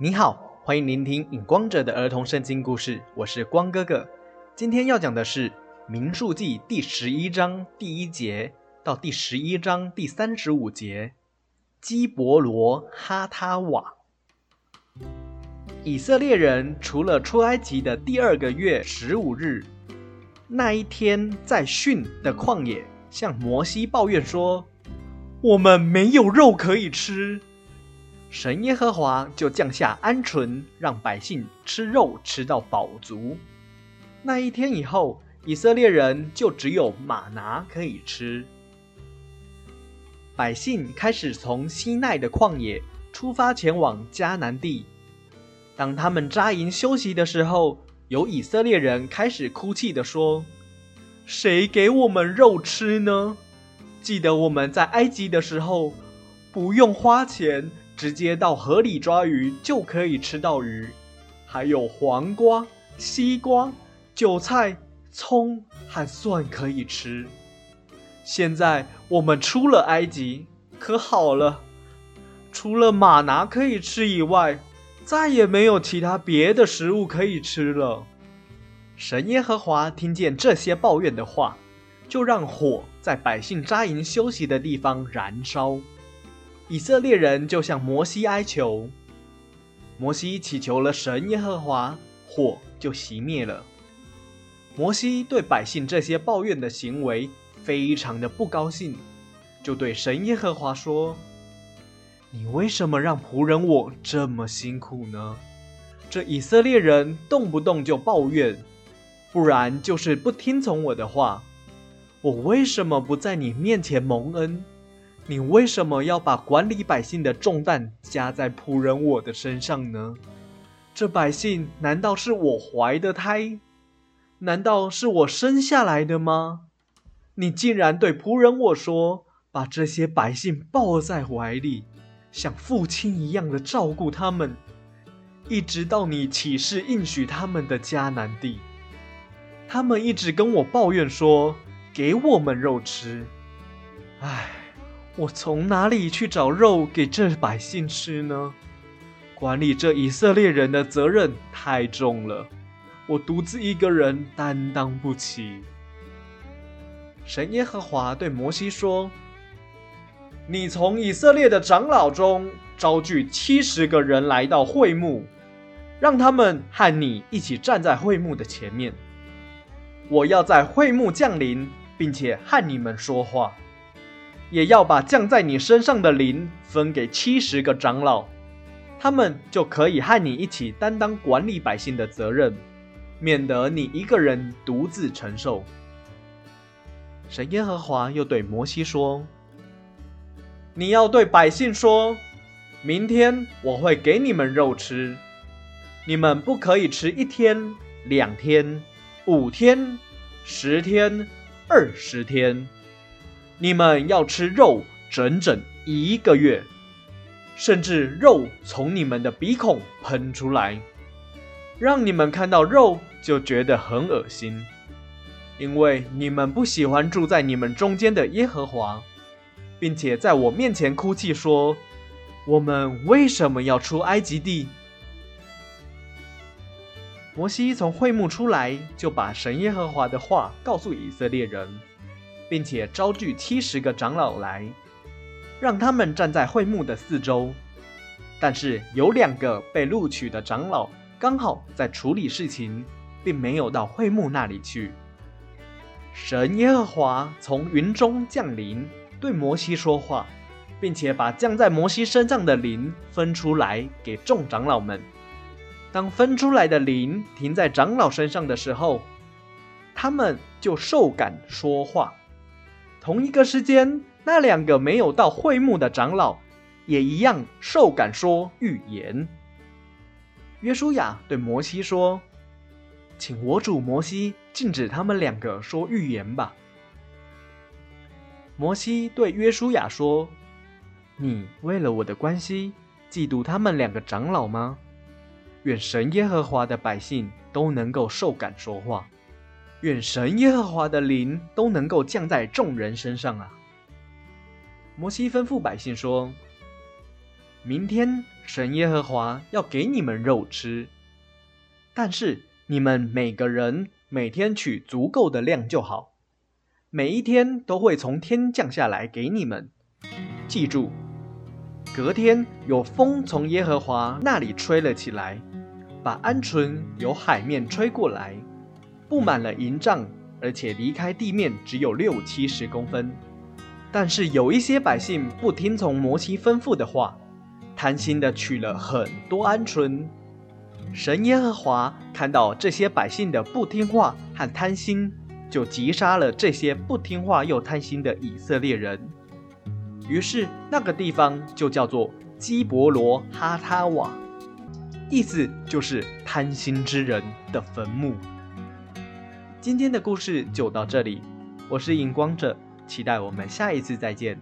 你好，欢迎聆听影光者的儿童圣经故事，我是光哥哥。今天要讲的是《民数记》第十一章第一节到第十一章第三十五节。基伯罗哈他瓦，以色列人除了出埃及的第二个月十五日那一天，在逊的旷野向摩西抱怨说：“我们没有肉可以吃。”神耶和华就降下鹌鹑，让百姓吃肉吃到饱足。那一天以后，以色列人就只有马拿可以吃。百姓开始从西奈的旷野出发，前往迦南地。当他们扎营休息的时候，有以色列人开始哭泣的说：“谁给我们肉吃呢？记得我们在埃及的时候，不用花钱。”直接到河里抓鱼就可以吃到鱼，还有黄瓜、西瓜、韭菜、葱和蒜可以吃。现在我们出了埃及，可好了，除了玛拿可以吃以外，再也没有其他别的食物可以吃了。神耶和华听见这些抱怨的话，就让火在百姓扎营休息的地方燃烧。以色列人就向摩西哀求，摩西祈求了神耶和华，火就熄灭了。摩西对百姓这些抱怨的行为非常的不高兴，就对神耶和华说：“你为什么让仆人我这么辛苦呢？这以色列人动不动就抱怨，不然就是不听从我的话。我为什么不在你面前蒙恩？”你为什么要把管理百姓的重担加在仆人我的身上呢？这百姓难道是我怀的胎？难道是我生下来的吗？你竟然对仆人我说，把这些百姓抱在怀里，像父亲一样的照顾他们，一直到你起誓应许他们的迦南地。他们一直跟我抱怨说，给我们肉吃。唉。我从哪里去找肉给这百姓吃呢？管理这以色列人的责任太重了，我独自一个人担当不起。神耶和华对摩西说：“你从以色列的长老中招聚七十个人来到会幕，让他们和你一起站在会幕的前面。我要在会幕降临，并且和你们说话。”也要把降在你身上的灵分给七十个长老，他们就可以和你一起担当管理百姓的责任，免得你一个人独自承受。神耶和华又对摩西说：“你要对百姓说，明天我会给你们肉吃，你们不可以吃一天、两天、五天、十天、二十天。”你们要吃肉整整一个月，甚至肉从你们的鼻孔喷出来，让你们看到肉就觉得很恶心，因为你们不喜欢住在你们中间的耶和华，并且在我面前哭泣说：“我们为什么要出埃及地？”摩西从会幕出来，就把神耶和华的话告诉以色列人。并且招聚七十个长老来，让他们站在会幕的四周。但是有两个被录取的长老刚好在处理事情，并没有到会幕那里去。神耶和华从云中降临，对摩西说话，并且把降在摩西身上的灵分出来给众长老们。当分出来的灵停在长老身上的时候，他们就受感说话。同一个时间，那两个没有到会幕的长老，也一样受感说预言。约书亚对摩西说：“请我主摩西禁止他们两个说预言吧。”摩西对约书亚说：“你为了我的关系，嫉妒他们两个长老吗？愿神耶和华的百姓都能够受感说话。”愿神耶和华的灵都能够降在众人身上啊！摩西吩咐百姓说：“明天神耶和华要给你们肉吃，但是你们每个人每天取足够的量就好，每一天都会从天降下来给你们。记住，隔天有风从耶和华那里吹了起来，把鹌鹑由海面吹过来，布满了营帐，而且离开地面只有六七十公分。但是有一些百姓不听从摩西吩咐的话，贪心的取了很多鹌鹑。神耶和华看到这些百姓的不听话和贪心，就击杀了这些不听话又贪心的以色列人。于是那个地方就叫做基伯罗哈他瓦，意思就是贪心之人的坟墓。今天的故事就到这里，我是荧光者。期待我们下一次再见。